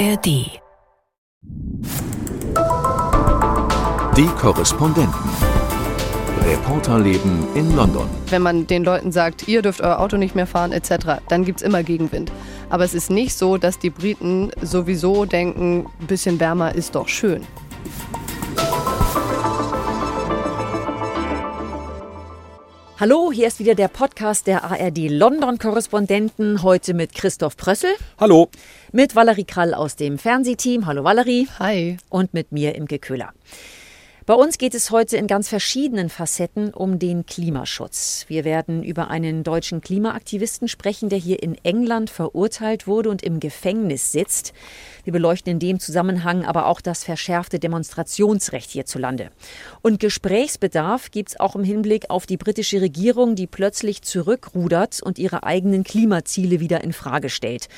ARD. Die Korrespondenten. Reporterleben in London. Wenn man den Leuten sagt, ihr dürft euer Auto nicht mehr fahren etc., dann gibt es immer Gegenwind. Aber es ist nicht so, dass die Briten sowieso denken, ein bisschen wärmer ist doch schön. Hallo, hier ist wieder der Podcast der ARD London-Korrespondenten. Heute mit Christoph Prössel. Hallo. Mit Valerie Krall aus dem Fernsehteam. Hallo Valerie. Hi. Und mit mir Imke Köhler. Bei uns geht es heute in ganz verschiedenen Facetten um den Klimaschutz. Wir werden über einen deutschen Klimaaktivisten sprechen, der hier in England verurteilt wurde und im Gefängnis sitzt. Wir beleuchten in dem Zusammenhang aber auch das verschärfte Demonstrationsrecht hierzulande. Und Gesprächsbedarf gibt es auch im Hinblick auf die britische Regierung, die plötzlich zurückrudert und ihre eigenen Klimaziele wieder in Frage stellt.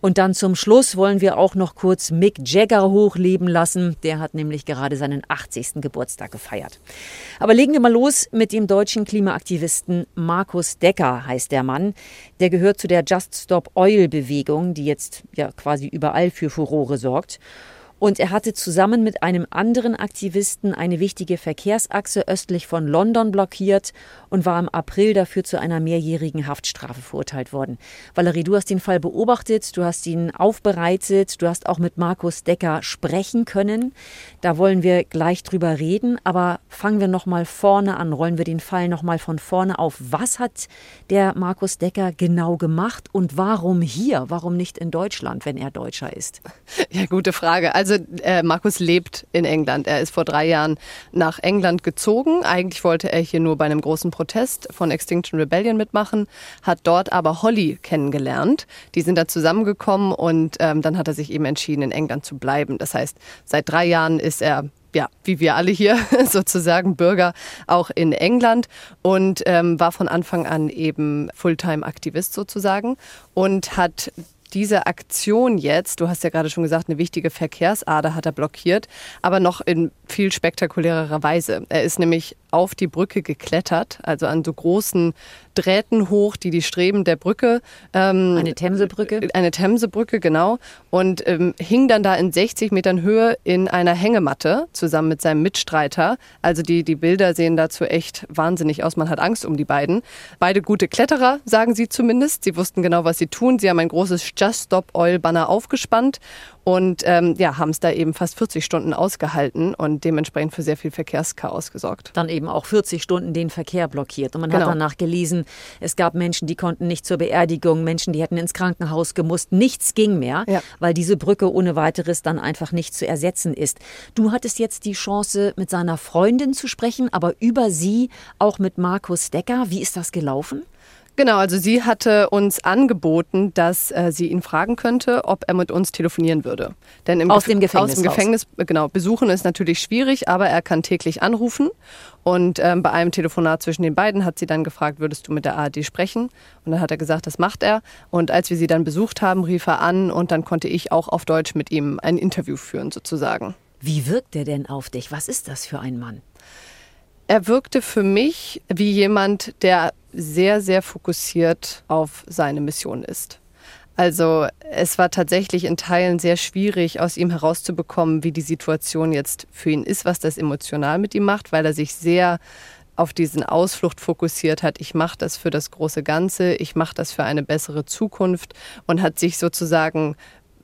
Und dann zum Schluss wollen wir auch noch kurz Mick Jagger hochleben lassen. Der hat nämlich gerade seinen 80. Geburtstag gefeiert. Aber legen wir mal los mit dem deutschen Klimaaktivisten Markus Decker, heißt der Mann. Der gehört zu der Just Stop Oil Bewegung, die jetzt ja quasi überall für Furore sorgt. Und er hatte zusammen mit einem anderen Aktivisten eine wichtige Verkehrsachse östlich von London blockiert und war im April dafür zu einer mehrjährigen Haftstrafe verurteilt worden. Valerie, du hast den Fall beobachtet, du hast ihn aufbereitet, du hast auch mit Markus Decker sprechen können. Da wollen wir gleich drüber reden, aber fangen wir noch mal vorne an, rollen wir den Fall noch mal von vorne auf. Was hat der Markus Decker genau gemacht und warum hier? Warum nicht in Deutschland, wenn er Deutscher ist? Ja, gute Frage. Also äh, Markus lebt in England. Er ist vor drei Jahren nach England gezogen. Eigentlich wollte er hier nur bei einem großen Protest von Extinction Rebellion mitmachen, hat dort aber Holly kennengelernt. Die sind da zusammengekommen und ähm, dann hat er sich eben entschieden, in England zu bleiben. Das heißt, seit drei Jahren ist er ja, wie wir alle hier sozusagen Bürger auch in England und ähm, war von Anfang an eben Fulltime-Aktivist sozusagen und hat diese Aktion jetzt, du hast ja gerade schon gesagt, eine wichtige Verkehrsader hat er blockiert, aber noch in viel spektakulärer Weise. Er ist nämlich auf die Brücke geklettert, also an so großen Drähten hoch, die die Streben der Brücke. Ähm, eine Themsebrücke? Eine Themsebrücke, genau. Und ähm, hing dann da in 60 Metern Höhe in einer Hängematte zusammen mit seinem Mitstreiter. Also die, die Bilder sehen dazu echt wahnsinnig aus. Man hat Angst um die beiden. Beide gute Kletterer, sagen sie zumindest. Sie wussten genau, was sie tun. Sie haben ein großes Just Stop Oil Banner aufgespannt und ähm, ja, haben es da eben fast 40 Stunden ausgehalten und dementsprechend für sehr viel Verkehrschaos gesorgt. Dann eben auch 40 Stunden den Verkehr blockiert. Und man genau. hat danach gelesen, es gab Menschen, die konnten nicht zur Beerdigung, Menschen, die hätten ins Krankenhaus gemusst. Nichts ging mehr, ja. weil diese Brücke ohne weiteres dann einfach nicht zu ersetzen ist. Du hattest jetzt die Chance, mit seiner Freundin zu sprechen, aber über sie auch mit Markus Decker. Wie ist das gelaufen? Genau, also sie hatte uns angeboten, dass äh, sie ihn fragen könnte, ob er mit uns telefonieren würde. Denn im aus dem Gefängnis. Aus dem Gefängnis, raus. genau. Besuchen ist natürlich schwierig, aber er kann täglich anrufen. Und ähm, bei einem Telefonat zwischen den beiden hat sie dann gefragt, würdest du mit der ARD sprechen? Und dann hat er gesagt, das macht er. Und als wir sie dann besucht haben, rief er an und dann konnte ich auch auf Deutsch mit ihm ein Interview führen, sozusagen. Wie wirkt er denn auf dich? Was ist das für ein Mann? Er wirkte für mich wie jemand, der sehr, sehr fokussiert auf seine Mission ist. Also es war tatsächlich in Teilen sehr schwierig, aus ihm herauszubekommen, wie die Situation jetzt für ihn ist, was das emotional mit ihm macht, weil er sich sehr auf diesen Ausflucht fokussiert hat. Ich mache das für das große Ganze, ich mache das für eine bessere Zukunft und hat sich sozusagen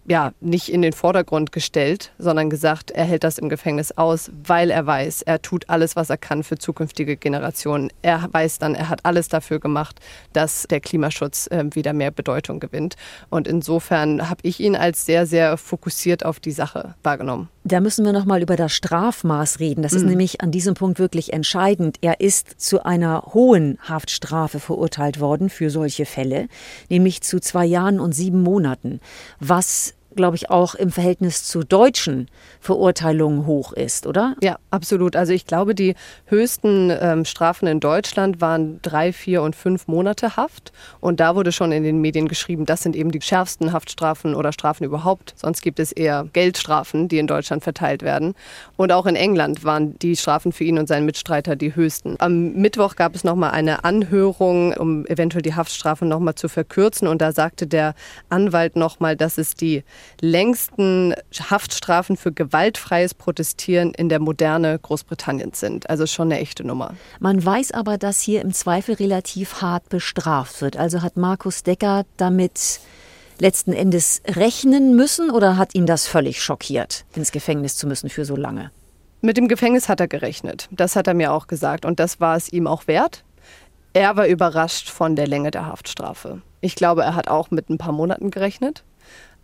ja, nicht in den Vordergrund gestellt, sondern gesagt, er hält das im Gefängnis aus, weil er weiß, er tut alles, was er kann für zukünftige Generationen. Er weiß dann, er hat alles dafür gemacht, dass der Klimaschutz äh, wieder mehr Bedeutung gewinnt. Und insofern habe ich ihn als sehr, sehr fokussiert auf die Sache wahrgenommen. Da müssen wir noch mal über das Strafmaß reden. Das ist mhm. nämlich an diesem Punkt wirklich entscheidend. Er ist zu einer hohen Haftstrafe verurteilt worden für solche Fälle, nämlich zu zwei Jahren und sieben Monaten, was glaube ich, auch im Verhältnis zu deutschen Verurteilungen hoch ist, oder? Ja, absolut. Also ich glaube, die höchsten ähm, Strafen in Deutschland waren drei, vier und fünf Monate Haft. Und da wurde schon in den Medien geschrieben, das sind eben die schärfsten Haftstrafen oder Strafen überhaupt. Sonst gibt es eher Geldstrafen, die in Deutschland verteilt werden. Und auch in England waren die Strafen für ihn und seinen Mitstreiter die höchsten. Am Mittwoch gab es nochmal eine Anhörung, um eventuell die Haftstrafe nochmal zu verkürzen. Und da sagte der Anwalt nochmal, dass es die längsten Haftstrafen für gewaltfreies Protestieren in der Moderne Großbritanniens sind. Also schon eine echte Nummer. Man weiß aber, dass hier im Zweifel relativ hart bestraft wird. Also hat Markus Decker damit letzten Endes rechnen müssen oder hat ihn das völlig schockiert, ins Gefängnis zu müssen für so lange? Mit dem Gefängnis hat er gerechnet. Das hat er mir auch gesagt. Und das war es ihm auch wert. Er war überrascht von der Länge der Haftstrafe. Ich glaube, er hat auch mit ein paar Monaten gerechnet.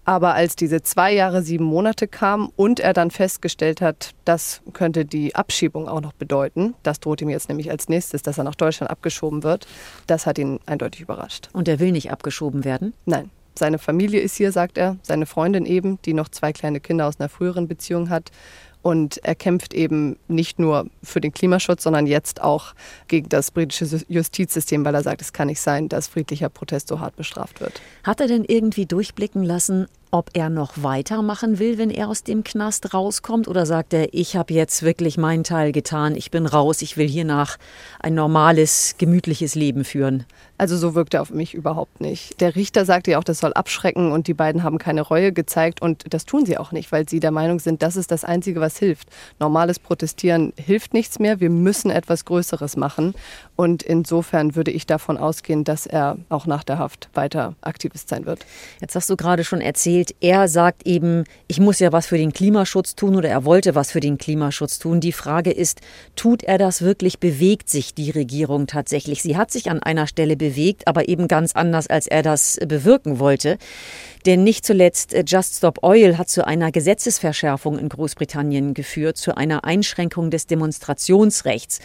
Aber als diese zwei Jahre, sieben Monate kamen und er dann festgestellt hat, das könnte die Abschiebung auch noch bedeuten, das droht ihm jetzt nämlich als nächstes, dass er nach Deutschland abgeschoben wird, das hat ihn eindeutig überrascht. Und er will nicht abgeschoben werden? Nein. Seine Familie ist hier, sagt er, seine Freundin eben, die noch zwei kleine Kinder aus einer früheren Beziehung hat. Und er kämpft eben nicht nur für den Klimaschutz, sondern jetzt auch gegen das britische Justizsystem, weil er sagt, es kann nicht sein, dass friedlicher Protest so hart bestraft wird. Hat er denn irgendwie durchblicken lassen, ob er noch weitermachen will, wenn er aus dem Knast rauskommt? Oder sagt er, ich habe jetzt wirklich meinen Teil getan, ich bin raus, ich will hiernach ein normales, gemütliches Leben führen? Also so wirkt er auf mich überhaupt nicht. Der Richter sagte ja auch, das soll abschrecken und die beiden haben keine Reue gezeigt und das tun sie auch nicht, weil sie der Meinung sind, das ist das Einzige, was hilft. Normales Protestieren hilft nichts mehr, wir müssen etwas Größeres machen und insofern würde ich davon ausgehen, dass er auch nach der Haft weiter Aktivist sein wird. Jetzt hast du gerade schon erzählt, er sagt eben, ich muss ja was für den Klimaschutz tun oder er wollte was für den Klimaschutz tun. Die Frage ist, tut er das wirklich? Bewegt sich die Regierung tatsächlich? Sie hat sich an einer Stelle bewegt, aber eben ganz anders, als er das bewirken wollte. Denn nicht zuletzt äh, Just Stop Oil hat zu einer Gesetzesverschärfung in Großbritannien geführt, zu einer Einschränkung des Demonstrationsrechts.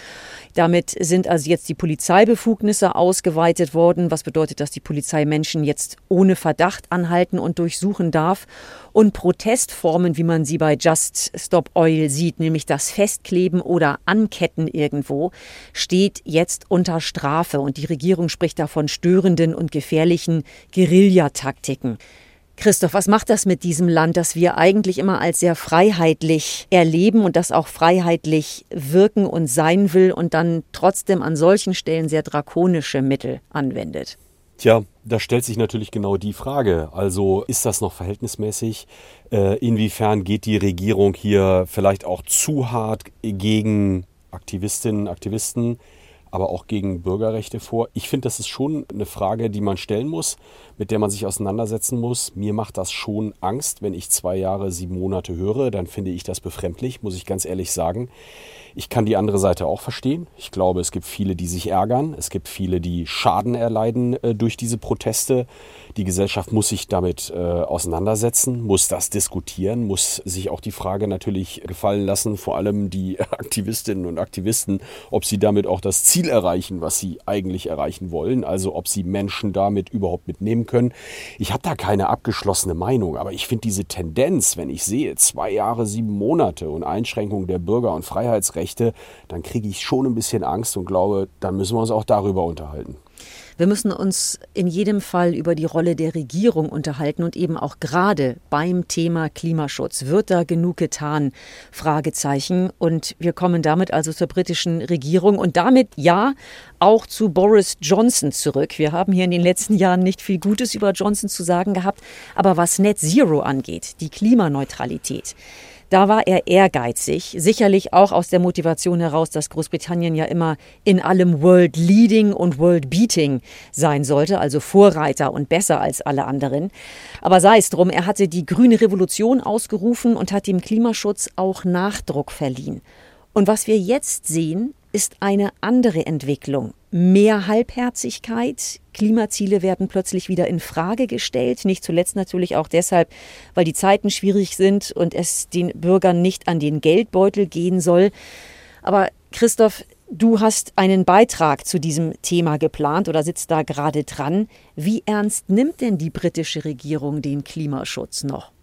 Damit sind also jetzt die Polizeibefugnisse ausgeweitet worden, was bedeutet, dass die Polizei Menschen jetzt ohne Verdacht anhalten und durchsuchen darf. Und Protestformen, wie man sie bei Just Stop Oil sieht, nämlich das Festkleben oder Anketten irgendwo, steht jetzt unter Strafe. Und die Regierung spricht davon störenden und gefährlichen Guerillataktiken. Christoph, was macht das mit diesem Land, das wir eigentlich immer als sehr freiheitlich erleben und das auch freiheitlich wirken und sein will und dann trotzdem an solchen Stellen sehr drakonische Mittel anwendet? Tja, da stellt sich natürlich genau die Frage. Also ist das noch verhältnismäßig? Äh, inwiefern geht die Regierung hier vielleicht auch zu hart gegen Aktivistinnen, Aktivisten? Aber auch gegen Bürgerrechte vor. Ich finde, das ist schon eine Frage, die man stellen muss, mit der man sich auseinandersetzen muss. Mir macht das schon Angst, wenn ich zwei Jahre, sieben Monate höre, dann finde ich das befremdlich, muss ich ganz ehrlich sagen. Ich kann die andere Seite auch verstehen. Ich glaube, es gibt viele, die sich ärgern. Es gibt viele, die Schaden erleiden äh, durch diese Proteste. Die Gesellschaft muss sich damit äh, auseinandersetzen, muss das diskutieren, muss sich auch die Frage natürlich gefallen lassen, vor allem die Aktivistinnen und Aktivisten, ob sie damit auch das Ziel erreichen, was sie eigentlich erreichen wollen. Also ob sie Menschen damit überhaupt mitnehmen können. Ich habe da keine abgeschlossene Meinung, aber ich finde diese Tendenz, wenn ich sehe, zwei Jahre, sieben Monate und Einschränkung der Bürger- und Freiheitsrechte, Rechte, dann kriege ich schon ein bisschen Angst und glaube, dann müssen wir uns auch darüber unterhalten. Wir müssen uns in jedem Fall über die Rolle der Regierung unterhalten und eben auch gerade beim Thema Klimaschutz. Wird da genug getan? Fragezeichen. Und wir kommen damit also zur britischen Regierung und damit ja auch zu Boris Johnson zurück. Wir haben hier in den letzten Jahren nicht viel Gutes über Johnson zu sagen gehabt, aber was Net Zero angeht, die Klimaneutralität, da war er ehrgeizig, sicherlich auch aus der Motivation heraus, dass Großbritannien ja immer in allem World Leading und World Beating sein sollte, also Vorreiter und besser als alle anderen. Aber sei es drum, er hatte die grüne Revolution ausgerufen und hat dem Klimaschutz auch Nachdruck verliehen. Und was wir jetzt sehen, ist eine andere Entwicklung. Mehr Halbherzigkeit, Klimaziele werden plötzlich wieder in Frage gestellt, nicht zuletzt natürlich auch deshalb, weil die Zeiten schwierig sind und es den Bürgern nicht an den Geldbeutel gehen soll. Aber Christoph, du hast einen Beitrag zu diesem Thema geplant oder sitzt da gerade dran. Wie ernst nimmt denn die britische Regierung den Klimaschutz noch?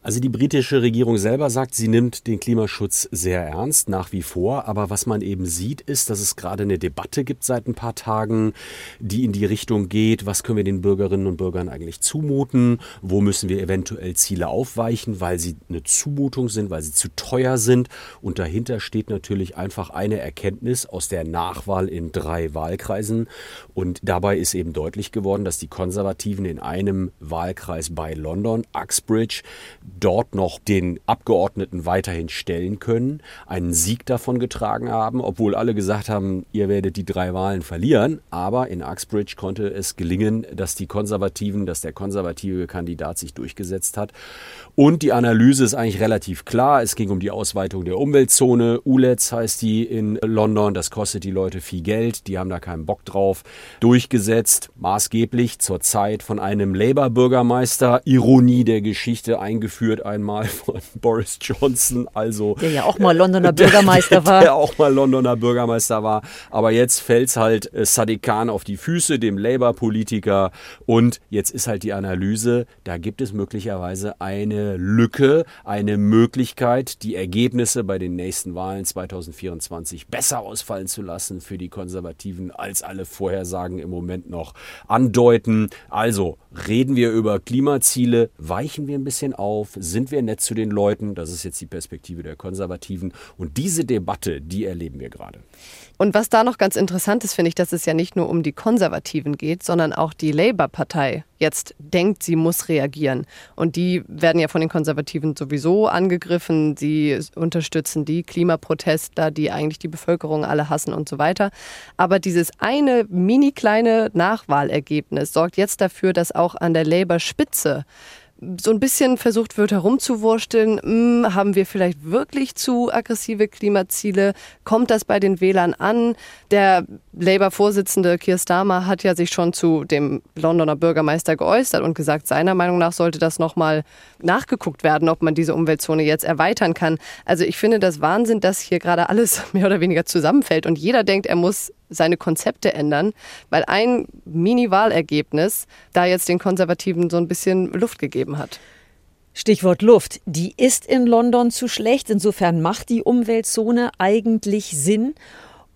Also die britische Regierung selber sagt, sie nimmt den Klimaschutz sehr ernst, nach wie vor. Aber was man eben sieht, ist, dass es gerade eine Debatte gibt seit ein paar Tagen, die in die Richtung geht, was können wir den Bürgerinnen und Bürgern eigentlich zumuten, wo müssen wir eventuell Ziele aufweichen, weil sie eine Zumutung sind, weil sie zu teuer sind. Und dahinter steht natürlich einfach eine Erkenntnis aus der Nachwahl in drei Wahlkreisen. Und dabei ist eben deutlich geworden, dass die Konservativen in einem Wahlkreis bei London, Uxbridge, dort noch den Abgeordneten weiterhin stellen können, einen Sieg davon getragen haben, obwohl alle gesagt haben, ihr werdet die drei Wahlen verlieren. Aber in Uxbridge konnte es gelingen, dass die Konservativen, dass der konservative Kandidat sich durchgesetzt hat. Und die Analyse ist eigentlich relativ klar. Es ging um die Ausweitung der Umweltzone. ULEZ heißt die in London. Das kostet die Leute viel Geld. Die haben da keinen Bock drauf. Durchgesetzt, maßgeblich zur Zeit von einem Labour-Bürgermeister. Ironie der Geschichte eingeführt einmal von Boris Johnson. Also, der ja auch mal Londoner Bürgermeister war. Der auch mal Londoner Bürgermeister war. Aber jetzt fällt es halt äh, Sadiq Khan auf die Füße, dem Labour-Politiker. Und jetzt ist halt die Analyse, da gibt es möglicherweise eine Lücke, eine Möglichkeit, die Ergebnisse bei den nächsten Wahlen 2024 besser ausfallen zu lassen für die Konservativen, als alle Vorhersagen im Moment noch andeuten. Also reden wir über Klimaziele, weichen wir ein bisschen auf, sind wir nett zu den Leuten, das ist jetzt die Perspektive der Konservativen. Und diese Debatte, die erleben wir gerade. Und was da noch ganz interessant ist, finde ich, dass es ja nicht nur um die Konservativen geht, sondern auch die Labour-Partei jetzt denkt, sie muss reagieren. Und die werden ja von den Konservativen sowieso angegriffen. Sie unterstützen die Klimaprotestler, die eigentlich die Bevölkerung alle hassen und so weiter. Aber dieses eine mini kleine Nachwahlergebnis sorgt jetzt dafür, dass auch an der Labour-Spitze so ein bisschen versucht wird herumzuwursteln, mh, hm, haben wir vielleicht wirklich zu aggressive Klimaziele? Kommt das bei den Wählern an? Der Labour-Vorsitzende Keir Starmer hat ja sich schon zu dem Londoner Bürgermeister geäußert und gesagt, seiner Meinung nach sollte das nochmal nachgeguckt werden, ob man diese Umweltzone jetzt erweitern kann. Also ich finde das Wahnsinn, dass hier gerade alles mehr oder weniger zusammenfällt und jeder denkt, er muss seine Konzepte ändern, weil ein Mini-Wahlergebnis da jetzt den Konservativen so ein bisschen Luft gegeben hat. Stichwort Luft. Die ist in London zu schlecht. Insofern macht die Umweltzone eigentlich Sinn.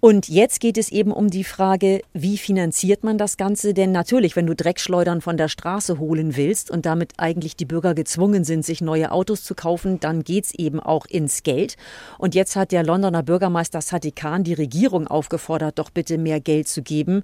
Und jetzt geht es eben um die Frage, wie finanziert man das Ganze? Denn natürlich, wenn du Dreckschleudern von der Straße holen willst und damit eigentlich die Bürger gezwungen sind, sich neue Autos zu kaufen, dann geht's eben auch ins Geld. Und jetzt hat der Londoner Bürgermeister Sadiq Khan die Regierung aufgefordert, doch bitte mehr Geld zu geben.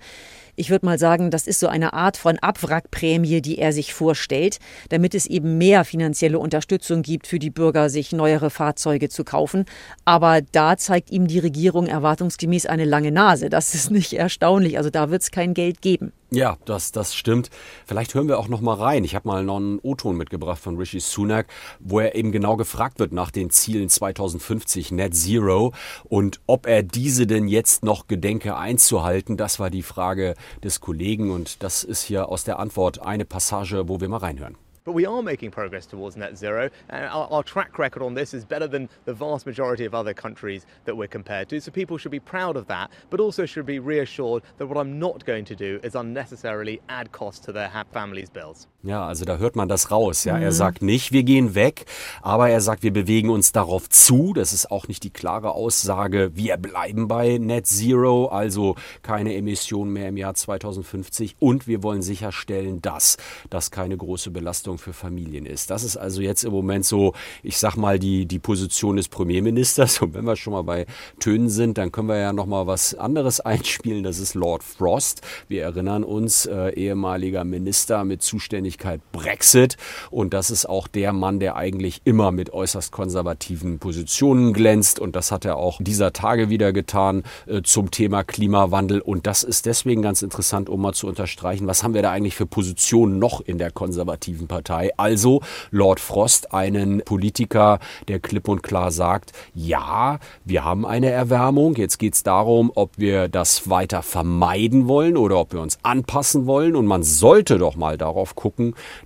Ich würde mal sagen, das ist so eine Art von Abwrackprämie, die er sich vorstellt, damit es eben mehr finanzielle Unterstützung gibt für die Bürger, sich neuere Fahrzeuge zu kaufen. Aber da zeigt ihm die Regierung erwartungsgemäß eine lange Nase. Das ist nicht erstaunlich. Also da wird es kein Geld geben. Ja, das, das stimmt. Vielleicht hören wir auch noch mal rein. Ich habe mal noch einen O-Ton mitgebracht von Rishi Sunak, wo er eben genau gefragt wird nach den Zielen 2050 Net Zero und ob er diese denn jetzt noch gedenke einzuhalten. Das war die Frage des Kollegen und das ist hier aus der Antwort eine Passage, wo wir mal reinhören. But we are making progress towards net zero, and our, our, track record on this is better than the vast majority of other countries that we're compared to. So people should be proud of that, but also should be reassured that what I'm not going to do is unnecessarily add cost to their families' bills. Ja, also da hört man das raus. Ja, mhm. er sagt nicht, wir gehen weg, aber er sagt, wir bewegen uns darauf zu. Das ist auch nicht die klare Aussage, wir bleiben bei Net Zero, also keine Emissionen mehr im Jahr 2050 und wir wollen sicherstellen, dass das keine große Belastung für Familien ist. Das ist also jetzt im Moment so, ich sag mal, die, die Position des Premierministers. Und wenn wir schon mal bei Tönen sind, dann können wir ja noch mal was anderes einspielen. Das ist Lord Frost. Wir erinnern uns, äh, ehemaliger Minister mit Zuständigkeit Brexit. Und das ist auch der Mann, der eigentlich immer mit äußerst konservativen Positionen glänzt. Und das hat er auch dieser Tage wieder getan äh, zum Thema Klimawandel. Und das ist deswegen ganz interessant, um mal zu unterstreichen, was haben wir da eigentlich für Positionen noch in der konservativen? Partei. Also Lord Frost, einen Politiker, der klipp und klar sagt, ja, wir haben eine Erwärmung. Jetzt geht es darum, ob wir das weiter vermeiden wollen oder ob wir uns anpassen wollen. Und man sollte doch mal darauf gucken,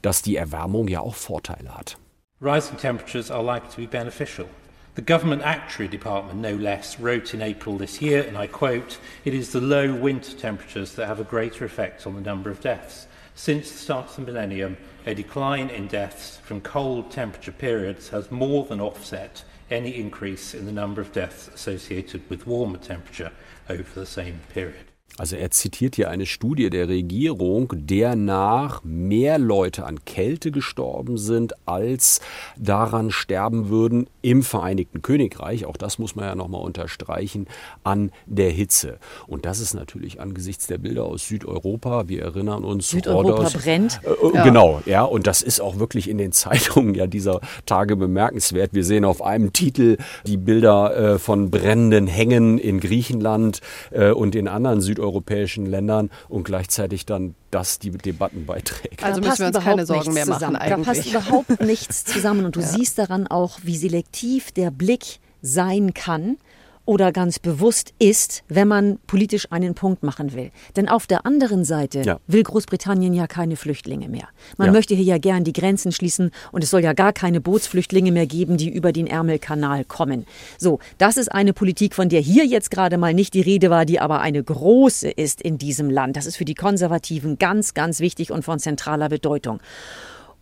dass die Erwärmung ja auch Vorteile hat. Rising temperatures are likely to be beneficial. The Government Actuary Department, no less, wrote in April this year, and I quote, It is the low winter temperatures that have a greater effect on the number of deaths. Since the start of the millennium, a decline in deaths from cold temperature periods has more than offset any increase in the number of deaths associated with warmer temperature over the same period. Also er zitiert hier eine Studie der Regierung, der nach mehr Leute an Kälte gestorben sind, als daran sterben würden im Vereinigten Königreich, auch das muss man ja nochmal unterstreichen, an der Hitze. Und das ist natürlich angesichts der Bilder aus Südeuropa, wir erinnern uns. Südeuropa Rodos, brennt. Äh, ja. Genau, ja, und das ist auch wirklich in den Zeitungen ja dieser Tage bemerkenswert. Wir sehen auf einem Titel die Bilder äh, von brennenden Hängen in Griechenland äh, und in anderen Südeuropa europäischen Ländern und gleichzeitig dann das die Debatten beiträgt. Also müssen wir uns keine Sorgen mehr machen eigentlich. Da passt überhaupt nichts zusammen und du ja. siehst daran auch, wie selektiv der Blick sein kann oder ganz bewusst ist, wenn man politisch einen Punkt machen will. Denn auf der anderen Seite ja. will Großbritannien ja keine Flüchtlinge mehr. Man ja. möchte hier ja gern die Grenzen schließen und es soll ja gar keine Bootsflüchtlinge mehr geben, die über den Ärmelkanal kommen. So, das ist eine Politik, von der hier jetzt gerade mal nicht die Rede war, die aber eine große ist in diesem Land. Das ist für die Konservativen ganz, ganz wichtig und von zentraler Bedeutung.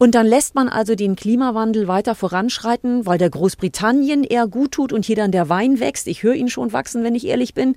Und dann lässt man also den Klimawandel weiter voranschreiten, weil der Großbritannien eher gut tut und hier dann der Wein wächst. Ich höre ihn schon wachsen, wenn ich ehrlich bin.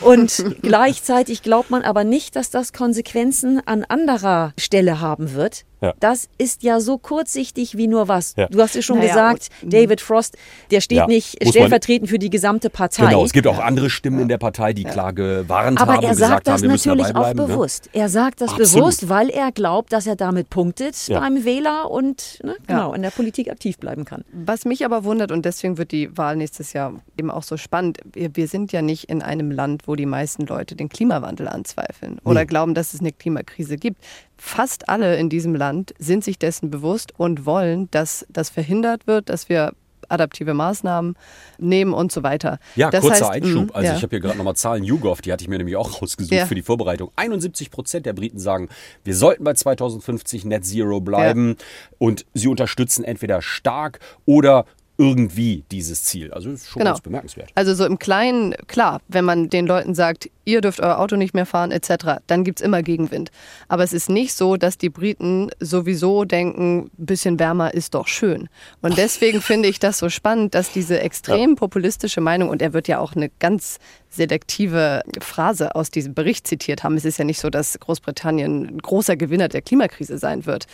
Und gleichzeitig glaubt man aber nicht, dass das Konsequenzen an anderer Stelle haben wird. Ja. Das ist ja so kurzsichtig wie nur was. Ja. Du hast es schon naja, gesagt, David Frost, der steht ja, nicht stellvertretend für die gesamte Partei. Genau, es gibt auch andere Stimmen in der Partei, die klar gewarnt Aber haben. Aber er sagt das natürlich auch bewusst. Ne? Er sagt das Absolut. bewusst, weil er glaubt, dass er damit punktet beim Wähler und ne, genau, in der Politik aktiv bleiben kann. Was mich aber wundert, und deswegen wird die Wahl nächstes Jahr eben auch so spannend, wir, wir sind ja nicht in einem Land, wo die meisten Leute den Klimawandel anzweifeln oder nee. glauben, dass es eine Klimakrise gibt fast alle in diesem Land sind sich dessen bewusst und wollen, dass das verhindert wird, dass wir adaptive Maßnahmen nehmen und so weiter. Ja, das kurzer heißt, Einschub. Mh, also ja. ich habe hier gerade nochmal Zahlen YouGov, die hatte ich mir nämlich auch rausgesucht ja. für die Vorbereitung. 71 Prozent der Briten sagen, wir sollten bei 2050 Net Zero bleiben ja. und sie unterstützen entweder stark oder irgendwie dieses Ziel. Also ist schon genau. ganz bemerkenswert. Also so im Kleinen, klar, wenn man den Leuten sagt, ihr dürft euer Auto nicht mehr fahren etc., dann gibt es immer Gegenwind. Aber es ist nicht so, dass die Briten sowieso denken, ein bisschen wärmer ist doch schön. Und deswegen finde ich das so spannend, dass diese extrem populistische Meinung, und er wird ja auch eine ganz selektive Phrase aus diesem Bericht zitiert haben. Es ist ja nicht so, dass Großbritannien ein großer Gewinner der Klimakrise sein wird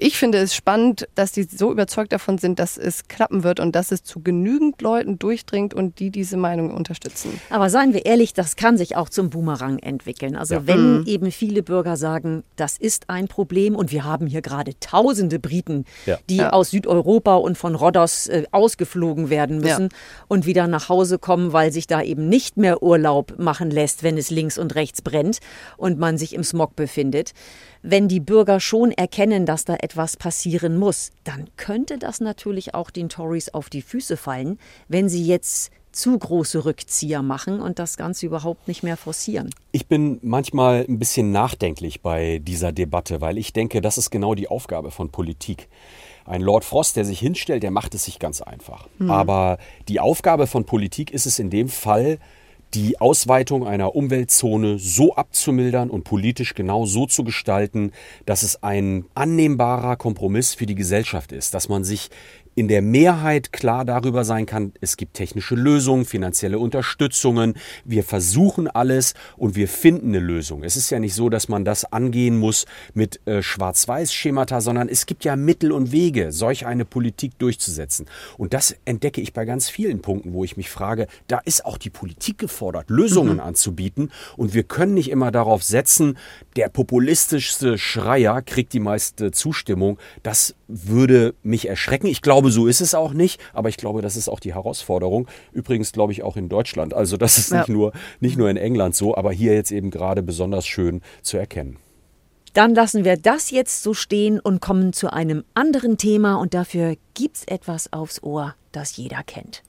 ich finde es spannend, dass die so überzeugt davon sind, dass es klappen wird und dass es zu genügend Leuten durchdringt und die diese Meinung unterstützen. Aber seien wir ehrlich, das kann sich auch zum Boomerang entwickeln. Also ja. wenn mhm. eben viele Bürger sagen, das ist ein Problem und wir haben hier gerade tausende Briten, ja. die ja. aus Südeuropa und von Rhodos äh, ausgeflogen werden müssen und wieder nach Hause kommen, weil sich da eben nicht mehr Urlaub machen lässt, wenn es links und rechts brennt und man sich im Smog befindet wenn die Bürger schon erkennen, dass da etwas passieren muss, dann könnte das natürlich auch den Tories auf die Füße fallen, wenn sie jetzt zu große Rückzieher machen und das Ganze überhaupt nicht mehr forcieren. Ich bin manchmal ein bisschen nachdenklich bei dieser Debatte, weil ich denke, das ist genau die Aufgabe von Politik. Ein Lord Frost, der sich hinstellt, der macht es sich ganz einfach. Mhm. Aber die Aufgabe von Politik ist es in dem Fall, die Ausweitung einer Umweltzone so abzumildern und politisch genau so zu gestalten, dass es ein annehmbarer Kompromiss für die Gesellschaft ist, dass man sich in der Mehrheit klar darüber sein kann, es gibt technische Lösungen, finanzielle Unterstützungen, wir versuchen alles und wir finden eine Lösung. Es ist ja nicht so, dass man das angehen muss mit äh, Schwarz-Weiß-Schemata, sondern es gibt ja Mittel und Wege, solch eine Politik durchzusetzen. Und das entdecke ich bei ganz vielen Punkten, wo ich mich frage, da ist auch die Politik gefordert, Lösungen mhm. anzubieten und wir können nicht immer darauf setzen, der populistischste Schreier kriegt die meiste Zustimmung. Das würde mich erschrecken. Ich glaube, so ist es auch nicht, aber ich glaube, das ist auch die Herausforderung. Übrigens glaube ich auch in Deutschland. Also das ist ja. nicht, nur, nicht nur in England so, aber hier jetzt eben gerade besonders schön zu erkennen. Dann lassen wir das jetzt so stehen und kommen zu einem anderen Thema und dafür gibt es etwas aufs Ohr, das jeder kennt.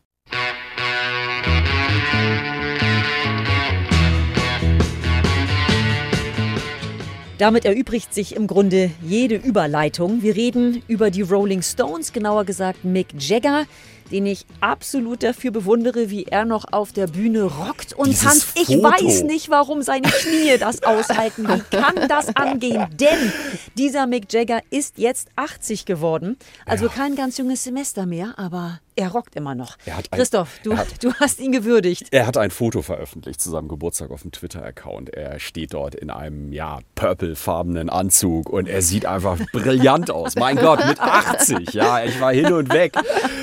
Damit erübrigt sich im Grunde jede Überleitung. Wir reden über die Rolling Stones, genauer gesagt Mick Jagger, den ich absolut dafür bewundere, wie er noch auf der Bühne rockt und Dieses tanzt. Ich Foto. weiß nicht, warum seine Knie das aushalten. Wie kann das angehen? Denn dieser Mick Jagger ist jetzt 80 geworden. Also kein ganz junges Semester mehr, aber er rockt immer noch. Er Christoph, du, hat- du hast ihn gewürdigt. Er hat ein Foto veröffentlicht zu seinem Geburtstag auf dem Twitter-Account. Er steht dort in einem, ja, purplefarbenen Anzug und er sieht einfach brillant aus. Mein Gott, mit 80, ja, ich war hin und weg.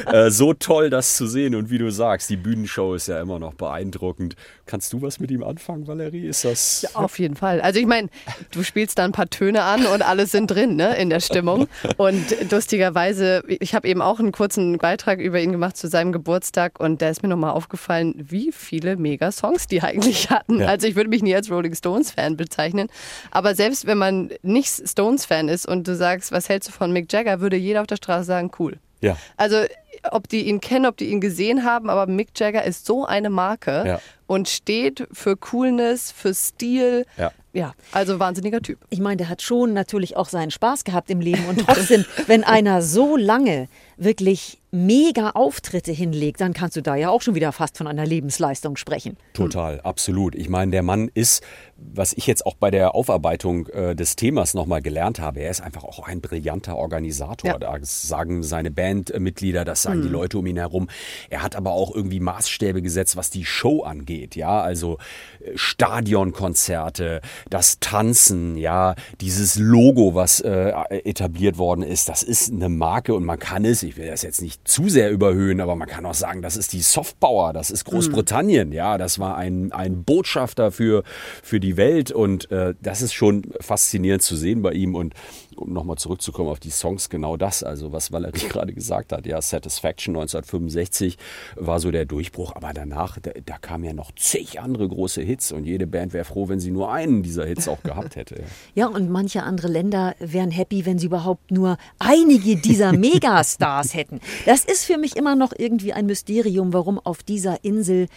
Äh, so toll, das zu sehen und wie du sagst, die Bühnenshow ist ja immer noch beeindruckend. Kannst du was mit ihm anfangen, Valerie? Ist das... Auf jeden Fall. Also ich meine, du spielst da ein paar Töne an und alle sind drin ne, in der Stimmung. Und lustigerweise, ich habe eben auch einen kurzen Beitrag über ihn gemacht zu seinem Geburtstag und da ist mir nochmal aufgefallen, wie viele Mega-Songs die eigentlich hatten. Ja. Also ich würde mich nie als Rolling Stones-Fan bezeichnen, aber selbst wenn man nicht Stones-Fan ist und du sagst, was hältst du von Mick Jagger, würde jeder auf der Straße sagen, cool. Ja. Also, ob die ihn kennen, ob die ihn gesehen haben, aber Mick Jagger ist so eine Marke Ja. und steht für Coolness, für Stil. Ja. Ja, also wahnsinniger Typ. Ich meine, der hat schon natürlich auch seinen Spaß gehabt im Leben. Und trotzdem, wenn einer so lange wirklich mega Auftritte hinlegt, dann kannst du da ja auch schon wieder fast von einer Lebensleistung sprechen. Total, absolut. Ich meine, der Mann ist, was ich jetzt auch bei der Aufarbeitung äh, des Themas nochmal gelernt habe, er ist einfach auch ein brillanter Organisator. Ja. Das sagen seine Bandmitglieder, das sagen die Leute um ihn herum. Er hat aber auch irgendwie Maßstäbe gesetzt, was die Show angeht. Ja, also äh, Stadionkonzerte, das Tanzen, ja, dieses Logo, was äh, etabliert worden ist, das ist eine Marke und man kann es, ich will das jetzt nicht zu sehr überhöhen, aber man kann auch sagen, das ist die Softpower, das ist Großbritannien, ja, das war ein, ein Botschafter für, für die Welt und äh, das ist schon faszinierend zu sehen bei ihm und um nochmal zurückzukommen auf die Songs, genau das, also was Valerie gerade gesagt hat, ja, Satisfaction 1965 war so der Durchbruch, aber danach, da, da kamen ja noch zig andere große Hits und jede Band wäre froh, wenn sie nur einen dieser Hits auch gehabt hätte. Ja, und manche andere Länder wären happy, wenn sie überhaupt nur einige dieser Megastars hätten. Das ist für mich immer noch irgendwie ein Mysterium, warum auf dieser Insel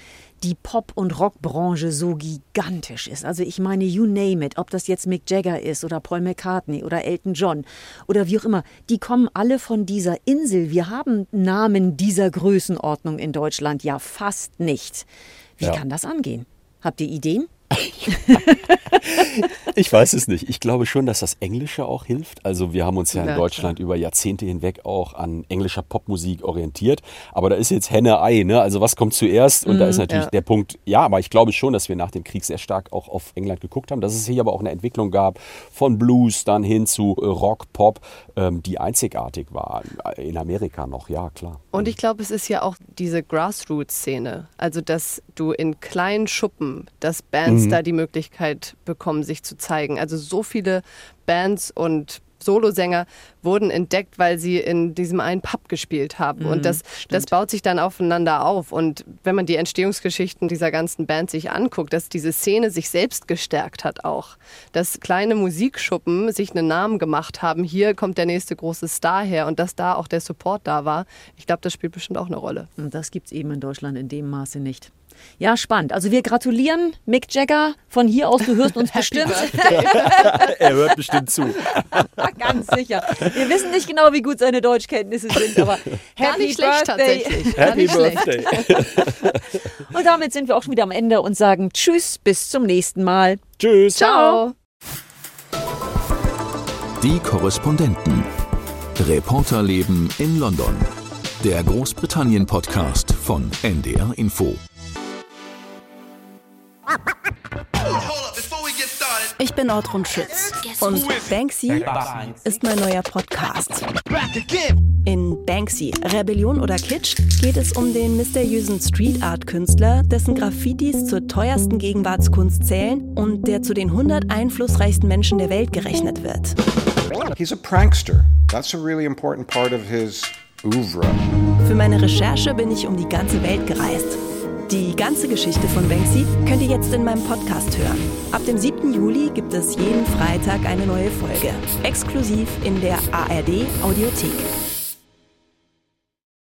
die Pop- und Rockbranche so gigantisch ist. Also ich meine, you name it, ob das jetzt Mick Jagger ist oder Paul McCartney oder Elton John oder wie auch immer, die kommen alle von dieser Insel. Wir haben Namen dieser Größenordnung in Deutschland ja fast nicht. Wie Ja. kann das angehen? Habt ihr Ideen? Ich weiß es nicht. Ich glaube schon, dass das Englische auch hilft. Also wir haben uns ja in Deutschland über Jahrzehnte hinweg auch an englischer Popmusik orientiert. Aber da ist jetzt Henne-Ei, ne? Also was kommt zuerst? Und da ist natürlich ja. der Punkt, ja, aber ich glaube schon, dass wir nach dem Krieg sehr stark auch auf England geguckt haben, dass es hier aber auch eine Entwicklung gab von Blues dann hin zu Rock, Pop, ähm, die einzigartig war. In Amerika noch, ja, klar. Und ich glaube, es ist ja auch diese Grassroots-Szene. Also, dass du in kleinen Schuppen, dass Bands da die Möglichkeit bekommen, sich zu zeigen. Also, so viele Bands und Solosänger wurden entdeckt, weil sie in diesem einen Pub gespielt haben. und das, das baut sich dann aufeinander auf. Und wenn man die Entstehungsgeschichten dieser ganzen Band sich anguckt, dass diese Szene sich selbst gestärkt hat auch. Dass kleine Musikschuppen sich einen Namen gemacht haben. Hier kommt der nächste große Star her. Und dass da auch der Support da war. Ich glaube, das spielt bestimmt auch eine Rolle. Und das gibt es eben in Deutschland in dem Maße nicht. Ja, spannend. Also wir gratulieren Mick Jagger von hier aus. Du hörst uns bestimmt. er hört bestimmt zu. Ganz sicher. Wir wissen nicht genau, wie gut seine Deutschkenntnisse sind, aber Gar Happy nicht schlecht Birthday. tatsächlich. Gar Happy. Birthday. Und damit sind wir auch schon wieder am Ende und sagen Tschüss, bis zum nächsten Mal. Tschüss. Ciao. Die Korrespondenten. Reporterleben in London. Der Großbritannien-Podcast von NDR Info. Ich bin Ortrun Schütz und Banksy ist mein neuer Podcast. In Banksy, Rebellion oder Kitsch geht es um den mysteriösen Street Art Künstler, dessen Graffitis zur teuersten Gegenwartskunst zählen und der zu den 100 einflussreichsten Menschen der Welt gerechnet wird. He's a prankster. That's a really important part of his oeuvre. Für meine Recherche bin ich um die ganze Welt gereist. Die ganze Geschichte von Banksy könnt ihr jetzt in meinem Podcast hören. Ab dem 7. Juli gibt es jeden Freitag eine neue Folge. Exklusiv in der ARD Audiothek.